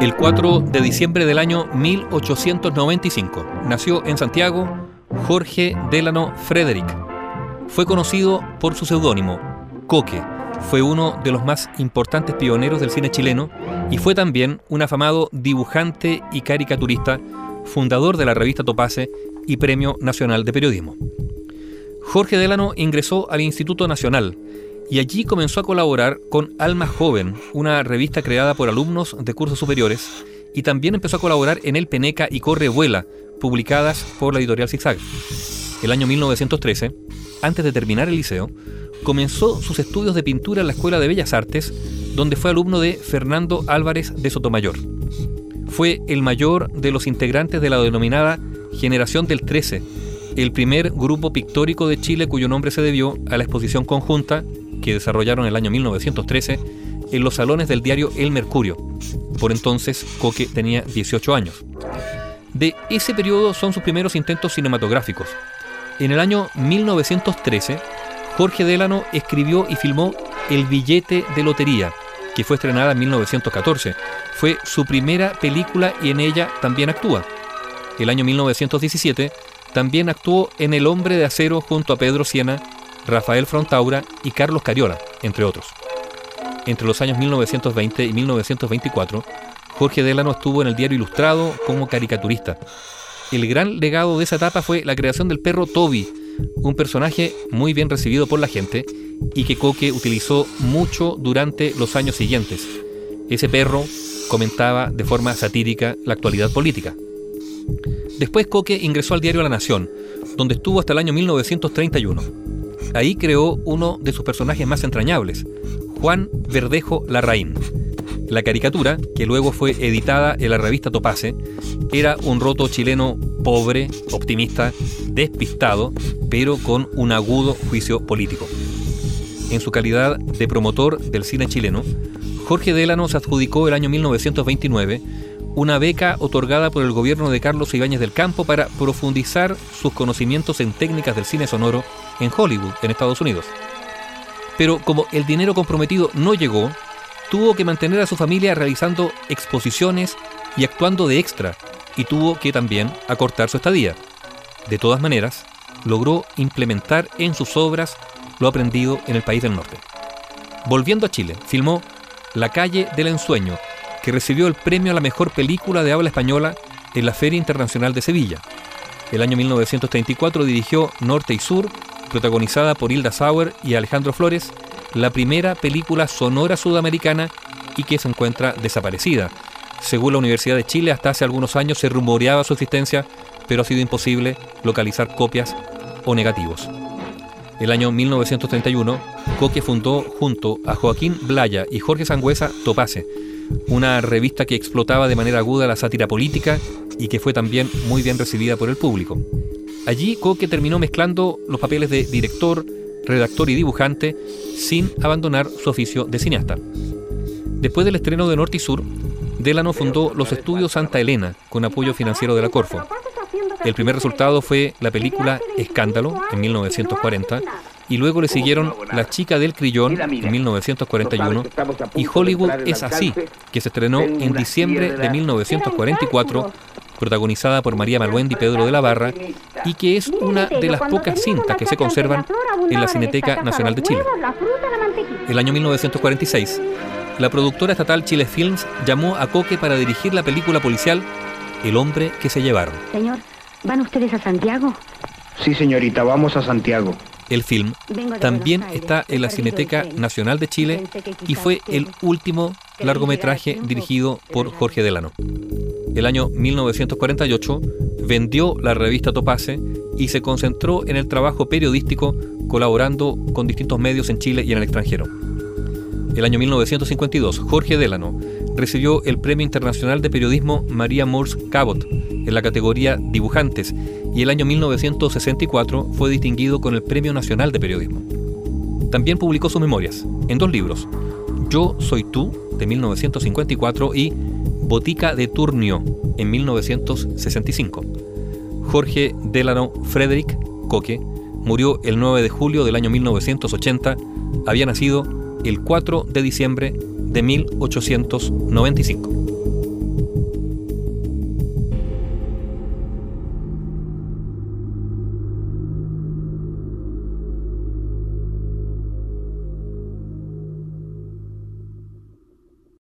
El 4 de diciembre del año 1895 nació en Santiago Jorge Delano Frederick. Fue conocido por su seudónimo, Coque. Fue uno de los más importantes pioneros del cine chileno y fue también un afamado dibujante y caricaturista, fundador de la revista Topace y Premio Nacional de Periodismo. Jorge Delano ingresó al Instituto Nacional y allí comenzó a colaborar con Alma Joven, una revista creada por alumnos de cursos superiores, y también empezó a colaborar en El Peneca y Corre Vuela, publicadas por la editorial Zigzag. El año 1913, antes de terminar el liceo, comenzó sus estudios de pintura en la Escuela de Bellas Artes, donde fue alumno de Fernando Álvarez de Sotomayor. Fue el mayor de los integrantes de la denominada Generación del 13, el primer grupo pictórico de Chile cuyo nombre se debió a la exposición conjunta que desarrollaron el año 1913 en los salones del diario El Mercurio. Por entonces, Coque tenía 18 años. De ese periodo son sus primeros intentos cinematográficos. En el año 1913, Jorge Delano escribió y filmó El billete de lotería, que fue estrenada en 1914. Fue su primera película y en ella también actúa. El año 1917 también actuó en El hombre de acero junto a Pedro Siena Rafael Frontaura y Carlos Cariola, entre otros. Entre los años 1920 y 1924, Jorge Delano estuvo en el diario Ilustrado como caricaturista. El gran legado de esa etapa fue la creación del perro Toby, un personaje muy bien recibido por la gente y que Coque utilizó mucho durante los años siguientes. Ese perro comentaba de forma satírica la actualidad política. Después Coque ingresó al diario La Nación, donde estuvo hasta el año 1931. Ahí creó uno de sus personajes más entrañables, Juan Verdejo Larraín. La caricatura, que luego fue editada en la revista Topace, era un roto chileno pobre, optimista, despistado, pero con un agudo juicio político. En su calidad de promotor del cine chileno, Jorge Delano se adjudicó el año 1929 una beca otorgada por el gobierno de Carlos Ibáñez del Campo para profundizar sus conocimientos en técnicas del cine sonoro en Hollywood, en Estados Unidos. Pero como el dinero comprometido no llegó, tuvo que mantener a su familia realizando exposiciones y actuando de extra, y tuvo que también acortar su estadía. De todas maneras, logró implementar en sus obras lo aprendido en el país del norte. Volviendo a Chile, filmó La calle del ensueño, que recibió el premio a la mejor película de habla española en la Feria Internacional de Sevilla. El año 1934 dirigió Norte y Sur, protagonizada por Hilda Sauer y Alejandro Flores, la primera película sonora sudamericana y que se encuentra desaparecida. Según la Universidad de Chile, hasta hace algunos años se rumoreaba su existencia, pero ha sido imposible localizar copias o negativos. El año 1931, Coque fundó junto a Joaquín Blaya y Jorge Sangüesa Topase, una revista que explotaba de manera aguda la sátira política y que fue también muy bien recibida por el público. Allí Coque terminó mezclando los papeles de director, redactor y dibujante sin abandonar su oficio de cineasta. Después del estreno de Norte y Sur, Delano fundó los estudios Santa Elena con apoyo financiero de la Corfo. El primer resultado fue la película Escándalo en 1940 y luego le siguieron La chica del crillón en 1941 y Hollywood es así, que se estrenó en diciembre de 1944, protagonizada por María Maluendi y Pedro de la Barra, y que es una de las pocas cintas que se conservan en la Cineteca Nacional de Chile. El año 1946, la productora estatal Chile Films llamó a Coque para dirigir la película policial El hombre que se llevaron. Señor, ¿van ustedes a Santiago? Sí, señorita, vamos a Santiago. El film también está en la Cineteca Nacional de Chile y fue el último largometraje dirigido por Jorge Delano. El año 1948 vendió la revista Topace y se concentró en el trabajo periodístico colaborando con distintos medios en Chile y en el extranjero. El año 1952, Jorge Delano recibió el Premio Internacional de Periodismo María Morse Cabot en la categoría Dibujantes y el año 1964 fue distinguido con el Premio Nacional de Periodismo. También publicó sus memorias en dos libros, Yo Soy Tú, de 1954, y Botica de Turnio, en 1965. Jorge Delano Frederick Coque murió el 9 de julio del año 1980, había nacido el 4 de diciembre de 1895.